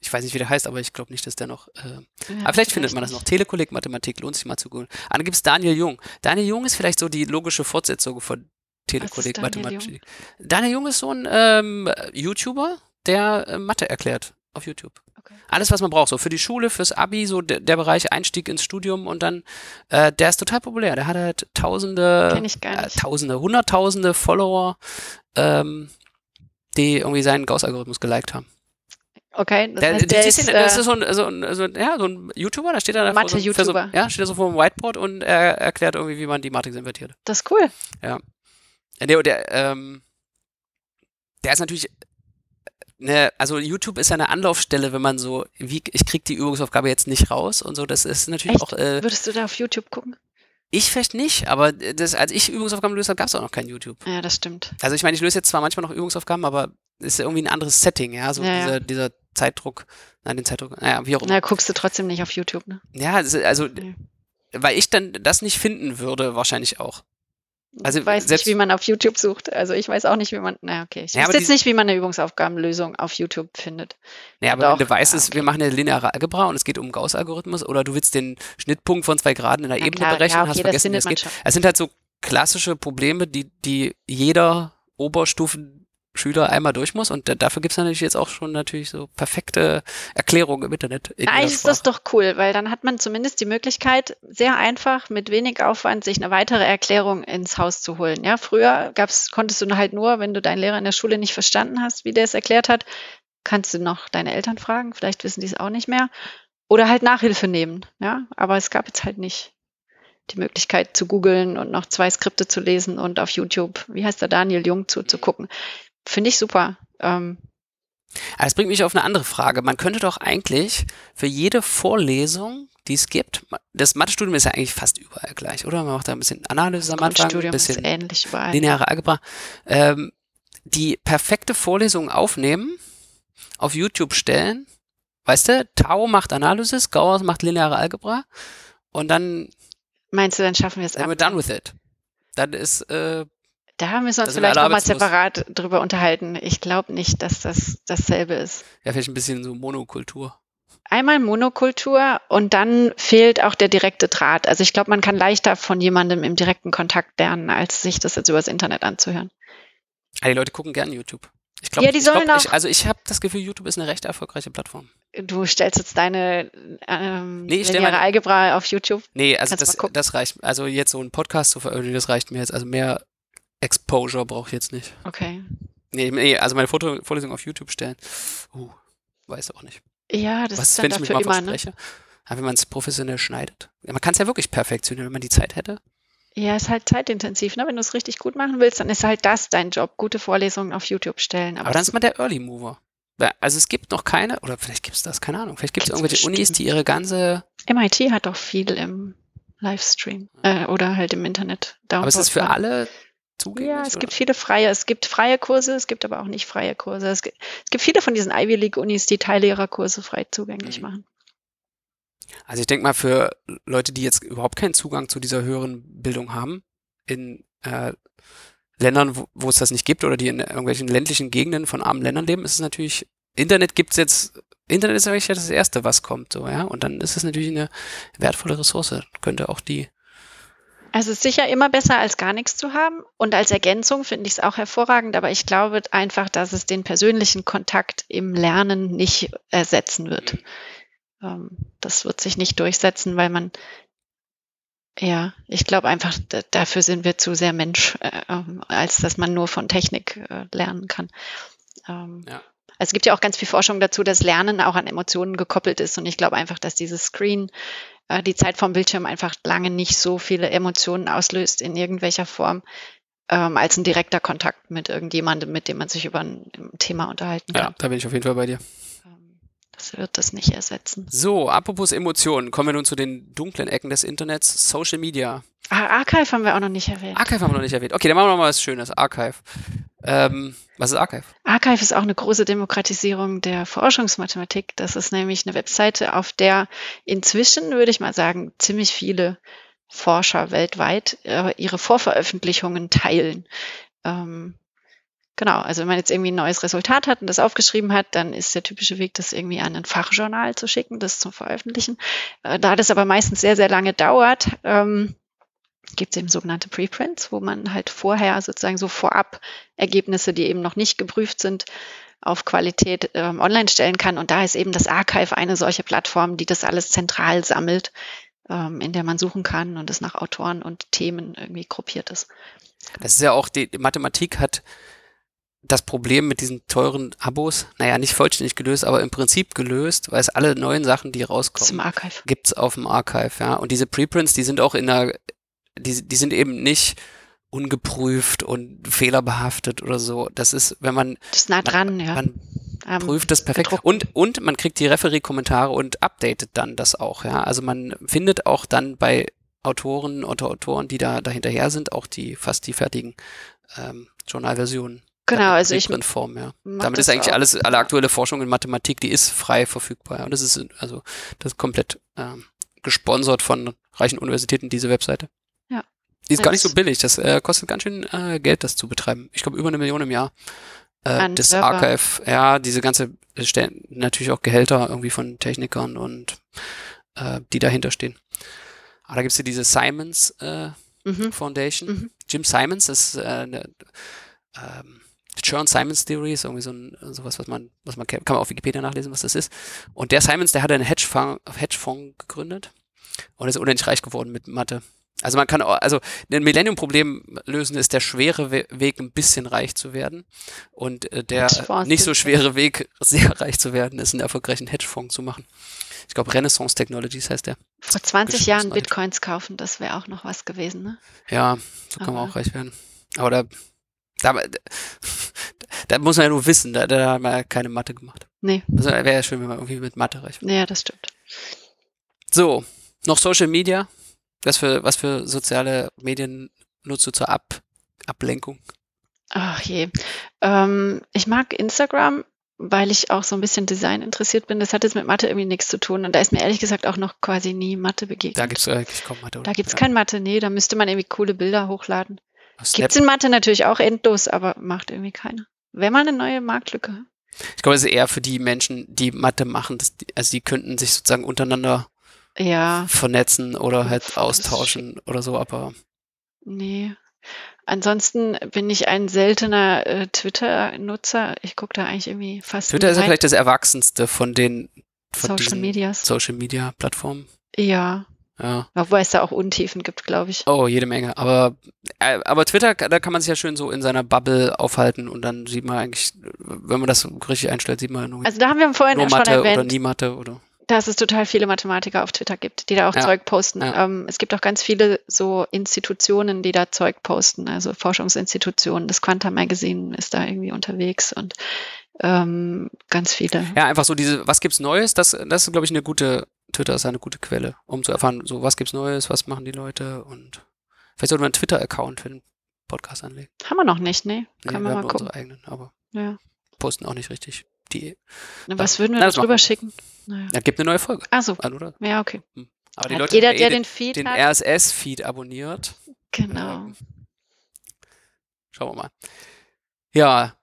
ich weiß nicht, wie der heißt, aber ich glaube nicht, dass der noch. Äh, Ja, aber vielleicht findet man das noch. Telekolleg Mathematik lohnt sich mal zu googeln. Ah, dann gibt es Daniel Jung. Daniel Jung ist vielleicht so die logische Fortsetzung von Telekolleg Daniel Mathematik. Daniel Jung ist so ein ähm, YouTuber, der äh, Mathe erklärt auf YouTube. Okay. Alles, was man braucht, so für die Schule, fürs Abi, so der, der Bereich Einstieg ins Studium und dann, äh, der ist total populär. Der hat halt tausende, äh, tausende, hunderttausende Follower, ähm, die irgendwie seinen Gauss-Algorithmus geliked haben. Okay, das Der, heißt, der die- ist, die- das ist so ein, so, ein, so, ein, ja, so ein YouTuber, da steht er da vor so, ja, steht er so vor dem Whiteboard und er erklärt irgendwie, wie man die Matrix invertiert. das ist cool. Äh, Der, der, ähm, der ist natürlich, ne, also YouTube ist ja eine Anlaufstelle, wenn man so, wie, ich krieg die Übungsaufgabe jetzt nicht raus und so, das ist natürlich Echt? auch, äh, Würdest du da auf YouTube gucken? Ich vielleicht nicht, aber das, als ich Übungsaufgaben habe, gab es auch noch kein YouTube. Ja, das stimmt. Also ich meine, ich löse jetzt zwar manchmal noch Übungsaufgaben, aber ist ja irgendwie ein anderes Setting, ja, so Ja, ja. dieser, dieser Zeitdruck, nein, den Zeitdruck, naja, wie auch immer. Na, guckst du trotzdem nicht auf YouTube, ne? Ja, es ist- also, Nee. weil ich dann das nicht finden würde, wahrscheinlich auch. Also ich weiß selbst- nicht, wie man auf YouTube sucht. Also ich weiß auch nicht, wie man. Na, okay. Ich Ja, weiß jetzt die- nicht, wie man eine Übungsaufgabenlösung auf YouTube findet. Ja, aber Doch, wenn du weißt, ja, es, okay. wir machen eine lineare Algebra und es geht um Gauss-Algorithmus oder du willst den Schnittpunkt von zwei Graden in der Na Ebene klar, berechnen, ja, hast okay, das vergessen, wie man geht. schon. Es sind halt so klassische Probleme, die, die jeder Oberstufenschüler einmal durch muss und da- dafür gibt es natürlich jetzt auch schon natürlich so perfekte Erklärungen im Internet. In Eigentlich ist das doch cool, weil dann hat man zumindest die Möglichkeit, sehr einfach, mit wenig Aufwand, sich eine weitere Erklärung ins Haus zu holen. Ja, früher gab's, konntest du halt nur, wenn du deinen Lehrer in der Schule nicht verstanden hast, wie der es erklärt hat, kannst du noch deine Eltern fragen, vielleicht wissen die es auch nicht mehr. Oder halt Nachhilfe nehmen. Ja, aber es gab jetzt halt nicht die Möglichkeit zu googeln und noch zwei Skripte zu lesen und auf YouTube, wie heißt der Daniel Jung, zuzugucken. Finde ich super. Ähm, Aber das bringt mich auf eine andere Frage. Man könnte doch eigentlich für jede Vorlesung, die es gibt, das Mathestudium ist ja eigentlich fast überall gleich, oder? Man macht da ein bisschen Analyse am Anfang, ein bisschen ähnlich überall. lineare Algebra, ähm, die perfekte Vorlesung aufnehmen, auf YouTube stellen, weißt du, Tau macht Analysis, Gauss macht lineare Algebra und dann Meinst du, dann schaffen wir es ab? wir done with it. Dann ist, äh, Da müssen wir uns vielleicht nochmal separat drüber unterhalten. Ich glaube nicht, dass das dasselbe ist. ja, vielleicht ein bisschen so Monokultur. Einmal Monokultur und dann fehlt auch der direkte Draht. Also ich glaube, man kann leichter von jemandem im direkten Kontakt lernen, als sich das jetzt übers Internet anzuhören. Ah, die Leute gucken gern YouTube. Ich glaube, Ja, die ich glaub, sollen ich, auch- also ich habe das Gefühl, YouTube ist eine recht erfolgreiche Plattform. Du stellst jetzt deine ähm, Nee, ich lineare meine- Algebra auf YouTube. Nee, also das, das reicht. Also jetzt so einen Podcast zu veröffentlichen, das reicht mir jetzt. Also mehr Exposure brauche ich jetzt nicht. Okay. Nee, nee also meine Foto Vorlesung auf YouTube stellen. Uh, weiß auch nicht. Ja, das Was ist dann wenn ich mich dafür mal immer, ne? Aber wenn man es professionell schneidet. Man kann es ja wirklich perfektionieren, wenn man die Zeit hätte. Ja, ist halt zeitintensiv, ne? Wenn du es richtig gut machen willst, dann ist halt das dein Job. Gute Vorlesungen auf YouTube stellen. Aber dann ist man der Early Mover. Also es gibt noch keine, oder vielleicht gibt es das, keine Ahnung. Vielleicht gibt es irgendwelche Unis, bestimmt. die ihre ganze, MIT hat doch viel im Livestream äh, oder halt im Internet. aber es ist für alle zugänglich. Ja, es oder? gibt viele freie, es gibt freie Kurse, es gibt aber auch nicht freie Kurse. Es gibt, es gibt viele von diesen Ivy League Unis, die Teile ihrer Kurse frei zugänglich Mhm. machen. Also ich denke mal, für Leute, die jetzt überhaupt keinen Zugang zu dieser höheren Bildung haben, in äh, Ländern, wo, wo es das nicht gibt oder die in irgendwelchen ländlichen Gegenden von armen Ländern leben, ist es natürlich, Internet gibt's jetzt, Internet ist eigentlich das Erste, was kommt, so, ja. Und dann ist es natürlich eine wertvolle Ressource. Könnte auch die, Also es ist sicher immer besser, als gar nichts zu haben. Und als Ergänzung finde ich es auch hervorragend, aber ich glaube einfach, dass es den persönlichen Kontakt im Lernen nicht ersetzen wird. Ähm, das wird sich nicht durchsetzen, weil man, ja, ich glaube einfach, dafür sind wir zu sehr Mensch, äh, ähm, als dass man nur von Technik äh, lernen kann. Ähm, Ja. Also es gibt ja auch ganz viel Forschung dazu, dass Lernen auch an Emotionen gekoppelt ist. Und ich glaube einfach, dass dieses Screen, äh, die Zeit vom Bildschirm einfach lange nicht so viele Emotionen auslöst in irgendwelcher Form, ähm, als ein direkter Kontakt mit irgendjemandem, mit dem man sich über ein Thema unterhalten ja, kann. da bin ich auf jeden Fall bei dir. Ähm, Das wird das nicht ersetzen. So, apropos Emotionen, kommen wir nun zu den dunklen Ecken des Internets, Social Media. Ah, Archive haben wir auch noch nicht erwähnt. Archive haben wir noch nicht erwähnt. Okay, dann machen wir noch mal was Schönes. Archive. Ähm, was ist Archive? Archive ist auch eine große Demokratisierung der Forschungsmathematik. Das ist nämlich eine Webseite, auf der inzwischen, würde ich mal sagen, ziemlich viele Forscher weltweit äh, ihre Vorveröffentlichungen teilen. Ähm, genau, also wenn man jetzt irgendwie ein neues Resultat hat und das aufgeschrieben hat, dann ist der typische Weg, das irgendwie an ein Fachjournal zu schicken, das zum Veröffentlichen. Äh, da das aber meistens sehr, sehr lange dauert, ähm, gibt es eben sogenannte Preprints, wo man halt vorher sozusagen so vorab Ergebnisse, die eben noch nicht geprüft sind, auf Qualität ähm, online stellen kann. Und da ist eben das Archive eine solche Plattform, die das alles zentral sammelt, ähm, in der man suchen kann und es nach Autoren und Themen irgendwie gruppiert ist. Das ist ja auch, die, Mathematik hat das Problem mit diesen teuren Abos, naja, nicht vollständig gelöst, aber im Prinzip gelöst, weil es alle neuen Sachen, die rauskommen, Archive. gibt's auf dem Archive, ja. Und diese Preprints, die sind auch in der, die, die sind eben nicht ungeprüft und fehlerbehaftet oder so. Das ist, wenn man, Das ist nah dran, ja. man Ähm, prüft das perfekt. gedruckt. Und, und man kriegt die Referee-Kommentare und updatet dann das auch, ja. Also man findet auch dann bei Autoren und Autoren, die da dahinterher sind, auch die fast die fertigen ähm, Journalversionen. Genau, also ich Form, ja. Damit ist eigentlich alles, alle aktuelle Forschung in Mathematik, die ist frei verfügbar. Und das ist also das ist komplett ähm, gesponsert von reichen Universitäten, diese Webseite. Die ist gar nicht so billig. Das äh, kostet ganz schön äh, Geld, das zu betreiben. Ich glaube über eine Million im Jahr. Äh, das Server. Archive, ja, diese ganze stellen natürlich auch Gehälter irgendwie von Technikern und äh, die dahinter stehen. Aber da gibt es ja diese Simons äh, mhm. Foundation. Mhm. Jim Simons ist äh, eine ähm, Churn Simons Theory ist irgendwie so ein, sowas, was man, was man kennt, kann man auf Wikipedia nachlesen, was das ist. Und der Simons, der hat einen Hedgefonds, Hedgefonds gegründet und ist unendlich reich geworden mit Mathe. Also man kann auch, also ein Millennium-Problem lösen ist der schwere We Weg, ein bisschen reich zu werden. Und äh, der nicht so schwere Weg, sehr reich zu werden, ist einen erfolgreichen Hedgefonds zu machen. Ich glaube, Renaissance Technologies heißt der. Vor 20 Jahren Bitcoins kaufen, das wäre auch noch was gewesen, ne? Ja, so kann man auch reich werden. Aber da, da, da muss man ja nur wissen, da, da hat man ja keine Mathe gemacht. Nee. Also wäre ja schön, wenn man irgendwie mit Mathe reich wird. Ja, das stimmt. So, noch Social Media. Was für, was für soziale Medien nutzt du zur Ab Ablenkung? Ach je. Ähm, ich mag Instagram, weil ich auch so ein bisschen Design interessiert bin. Das hat jetzt mit Mathe irgendwie nichts zu tun. Und da ist mir ehrlich gesagt auch noch quasi nie Mathe begegnet. Da gibt es eigentlich kaum Mathe, oder? Da gibt es ja. kein Mathe, nee. Da müsste man irgendwie coole Bilder hochladen. Gibt es in Mathe natürlich auch endlos, aber macht irgendwie keiner. Wäre mal eine neue Marktlücke. Ich glaube, es ist eher für die Menschen, die Mathe machen. Die, also die könnten sich sozusagen untereinander ja. vernetzen oder halt austauschen oder so, aber. Nee. Ansonsten bin ich ein seltener äh, Twitter-Nutzer. Ich gucke da eigentlich irgendwie fast. Twitter ist ja vielleicht das Erwachsenste von den von Social Medias. Social Media Plattformen. Ja. Ja. Wobei es da auch Untiefen gibt, glaube ich. Oh, jede Menge. Aber, äh, aber Twitter, da kann man sich ja schön so in seiner Bubble aufhalten und dann sieht man eigentlich, wenn man das richtig einstellt, sieht man nur. Also da haben wir vorhin schon Mathe erwähnt. oder nie Mathe oder dass es total viele Mathematiker auf Twitter gibt, die da auch ja, Zeug posten. Ja. Ähm, es gibt auch ganz viele so Institutionen, die da Zeug posten, also Forschungsinstitutionen. Das Quanta Magazine ist da irgendwie unterwegs und ähm, ganz viele. Ja, einfach so diese, was gibt's Neues? Das, das ist, glaube ich, eine gute, Twitter ist eine gute Quelle, um zu erfahren, so was gibt's Neues, was machen die Leute und vielleicht sollte man einen Twitter-Account für den Podcast anlegen. Haben wir noch nicht, ne? Können nee, wir, wir mal gucken. unsere eigenen, aber ja. posten auch nicht richtig. Die, Na, was würden wir da drüber schicken? Naja. Ja, gibt eine neue Folge. Ach so. An, oder? Ja, okay. Hm. Aber die hat Leute jeder, haben der eh den Feed den. RSS-Feed abonniert. Genau. Ähm, schauen wir mal. Ja,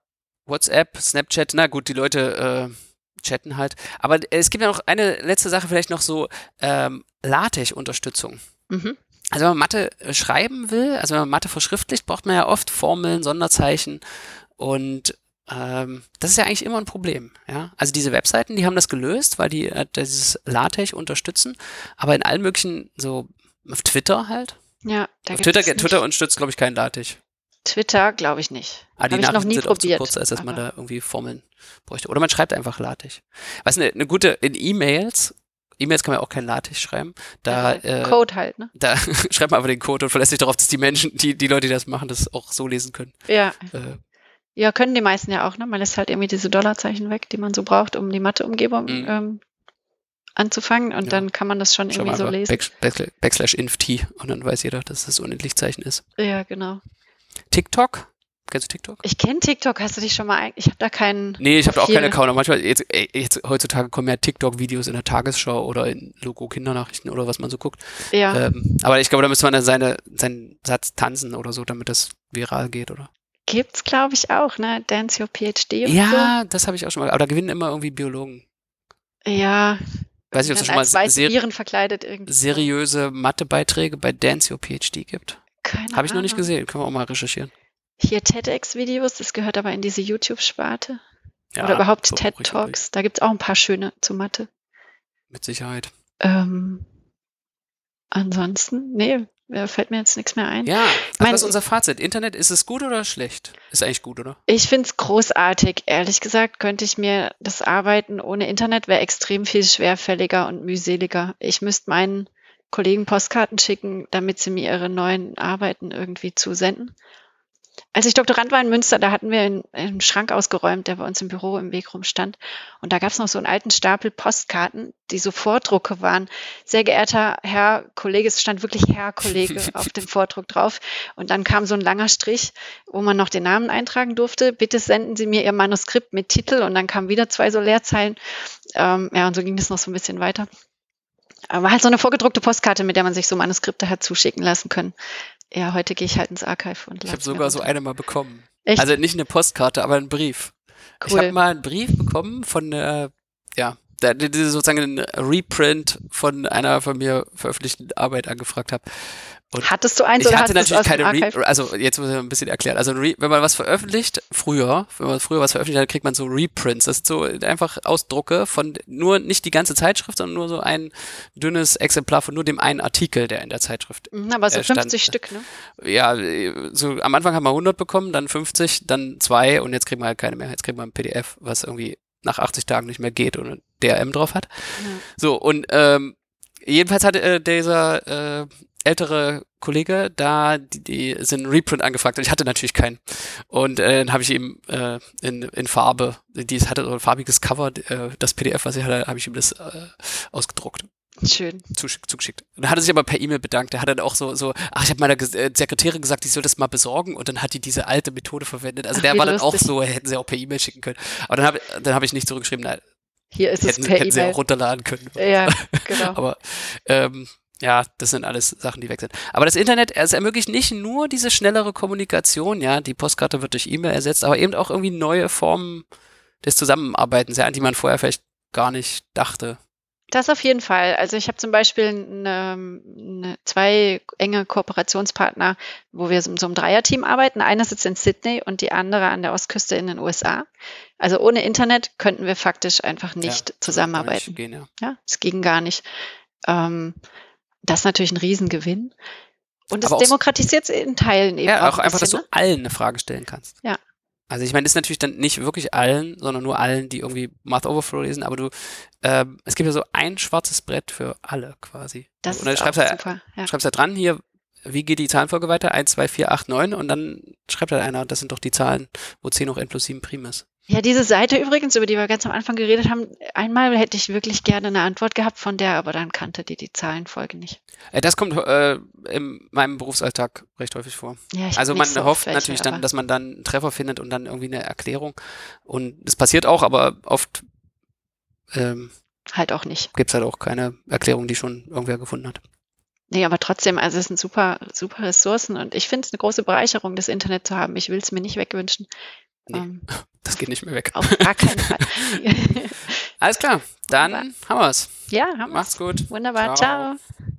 WhatsApp, Snapchat, na gut, die Leute äh, chatten halt. Aber es gibt ja noch eine letzte Sache, vielleicht noch so ähm, LaTeX-Unterstützung. Mhm. Also wenn man Mathe äh, schreiben will, also wenn man Mathe verschriftlicht, braucht man ja oft Formeln, Sonderzeichen und ähm, das ist ja eigentlich immer ein Problem. Ja? Also diese Webseiten, die haben das gelöst, weil die äh, dieses LaTeX unterstützen, aber in allen möglichen, so auf Twitter halt. Ja, da auf Twitter, Twitter unterstützt, glaube ich, kein LaTeX. Twitter glaube ich nicht. Ah, die Habe ich noch nie sind probiert. Kurz, als dass man da irgendwie Formeln bräuchte. Oder man schreibt einfach LaTeX. Was eine, eine gute, in E-Mails, E-Mails kann man auch kein LaTeX schreiben. Da, ja, äh, Code halt, ne? Da schreibt man einfach den Code und verlässt sich darauf, dass die Menschen, die, die Leute, die das machen, das auch so lesen können. Ja. Äh, ja, können die meisten ja auch, ne? Man lässt halt irgendwie diese Dollarzeichen weg, die man so braucht, um die Mathe-Umgebung Mhm. ähm, anzufangen und Ja. dann kann man das schon schau irgendwie so lesen. Back, back, Backslash inft und dann weiß jeder, dass das Unendlichzeichen ist. Ja, genau. TikTok? Kennst du TikTok? Ich kenne TikTok, hast du dich schon mal Ich habe da keinen. Nee, ich habe auch Profil. keinen Account. Aber manchmal, jetzt, ey, jetzt heutzutage kommen ja TikTok-Videos in der Tagesschau oder in Logo Kindernachrichten oder was man so guckt. Ja. Ähm, aber ich glaube, da müsste man dann seine, seinen Satz tanzen oder so, damit das viral geht, oder? Gibt's, glaube ich, auch, ne? Dance Your PhD und Ja, das habe ich auch schon mal. Aber da gewinnen immer irgendwie Biologen. so. Ja. Weiß nicht, ob es schon mal Viren verkleidet irgendwie. seriöse Mathebeiträge bei Dance Your PhD gibt. Keine Habe ich noch nicht gesehen. Können wir auch mal recherchieren. Hier TEDx-Videos, das gehört aber in diese YouTube-Sparte. Ja, Oder überhaupt so TED richtig, Talks. Da gibt's auch ein paar schöne zu Mathe. Mit Sicherheit. Ähm, ansonsten, nee, fällt mir jetzt nichts mehr ein. Ja, Mein- was ist unser Fazit? Internet, ist es gut oder schlecht? Ist eigentlich gut, oder? Ich find's großartig. Ehrlich gesagt könnte ich mir das Arbeiten ohne Internet wäre extrem viel schwerfälliger und mühseliger. Ich müsste meinen Kollegen Postkarten schicken, damit sie mir ihre neuen Arbeiten irgendwie zusenden. Als ich Doktorand war in Münster, da hatten wir einen, einen Schrank ausgeräumt, der bei uns im Büro im Weg rumstand. Und da gab es noch so einen alten Stapel Postkarten, die so Vordrucke waren. Sehr geehrter Herr Kollege, es stand wirklich Herr Kollege auf dem Vordruck drauf. Und dann kam so ein langer Strich, wo man noch den Namen eintragen durfte. Bitte senden Sie mir Ihr Manuskript mit Titel. Und dann kamen wieder zwei so Leerzeilen. Ähm, ja, und so ging es noch so ein bisschen weiter. Aber halt so eine vorgedruckte Postkarte, mit der man sich so Manuskripte hat zuschicken lassen können. Ja, heute gehe ich halt ins Archive und Ich habe sogar so eine mal bekommen. Echt? Also nicht eine Postkarte, aber einen Brief. Ich Cool. habe mal einen Brief bekommen von, äh, ja, sozusagen einen Reprint von einer von mir veröffentlichten Arbeit angefragt habe. Und Hattest du eins ich hatte natürlich keine? Re also jetzt muss ich ein bisschen erklären. Also ein wenn man was veröffentlicht, früher, wenn man früher was veröffentlicht hat, kriegt man so Reprints. Das sind so einfach Ausdrucke von nur nicht die ganze Zeitschrift, sondern nur so ein dünnes Exemplar von nur dem einen Artikel, der in der Zeitschrift Mhm, aber so äh, stand. 50 Stück, ne? ja, so am Anfang haben wir 100 bekommen, dann 50, dann zwei und jetzt kriegen wir halt keine mehr. Jetzt kriegen wir ein PDF, was irgendwie nach 80 Tagen nicht mehr geht und ein DRM drauf hat. Ja. So, und ähm, jedenfalls hatte äh, dieser äh, ältere Kollege da die, die sind Reprint angefragt und ich hatte natürlich keinen. Und äh, dann habe ich ihm äh, in, in Farbe, die es hatte so ein farbiges Cover, äh, das PDF, was ich hatte, habe ich ihm das äh, ausgedruckt Schön. zugeschickt. Und dann hat er sich aber per E-Mail bedankt. Er hat dann auch so, so ach, ich habe meiner äh, Sekretärin gesagt, ich soll das mal besorgen und dann hat die diese alte Methode verwendet. Also Ach, der war dann auch so, hätten sie auch per E-Mail schicken können. Aber dann habe dann hab ich nicht zurückgeschrieben, nein, Hier ist hätten, es per hätten sie auch runterladen können. Ja, genau. Aber ähm, ja, das sind alles Sachen, die weg sind. Aber das Internet, es ermöglicht nicht nur diese schnellere Kommunikation, ja, die Postkarte wird durch E-Mail ersetzt, aber eben auch irgendwie neue Formen des Zusammenarbeitens, ja, an die man vorher vielleicht gar nicht dachte. Das auf jeden Fall. Also ich habe zum Beispiel eine, eine, zwei enge Kooperationspartner, wo wir so so im Dreierteam arbeiten. Einer sitzt in Sydney und die andere an der Ostküste in den USA. Also ohne Internet könnten wir faktisch einfach nicht ja, zusammenarbeiten. Gehen, ja. Ja, es ging gar nicht. Ähm, das ist natürlich ein Riesengewinn. Und es demokratisiert es in Teilen eben Ja, auch auch ein einfach, dass bisschen, du allen eine Frage stellen kannst. Ja. Also ich meine, das ist natürlich dann nicht wirklich allen, sondern nur allen, die irgendwie Math Overflow lesen, aber du, ähm, es gibt ja so ein schwarzes Brett für alle quasi. Das und dann ist auch schreibst du super. Ja. schreibst da dran, hier, wie geht die Zahlenfolge weiter? 1, 2, 4, 8, 9 und dann schreibt halt einer, das sind doch die Zahlen, wo 10 hoch n plus 7 prim ist. Ja, diese Seite übrigens, über die wir ganz am Anfang geredet haben, einmal hätte ich wirklich gerne eine Antwort gehabt von der, aber dann kannte die die Zahlenfolge nicht. Äh, das kommt äh, in meinem Berufsalltag recht häufig vor. Ja, ich Also man so hofft welche, natürlich dann, dass man dann einen Treffer findet und dann irgendwie eine Erklärung. Und das passiert auch, aber oft ähm, halt auch nicht. gibt es halt auch keine Erklärung, die schon irgendwer gefunden hat. Nee, aber trotzdem, also es sind super, super Ressourcen und ich finde es eine große Bereicherung, das Internet zu haben. Ich will es mir nicht wegwünschen. Nee. Ähm, Das geht nicht mehr weg. auf gar keinen Fall. Alles klar, dann Wunderbar. haben wir's. ja, haben wir's. Macht's gut. Wunderbar. Ciao. Ciao.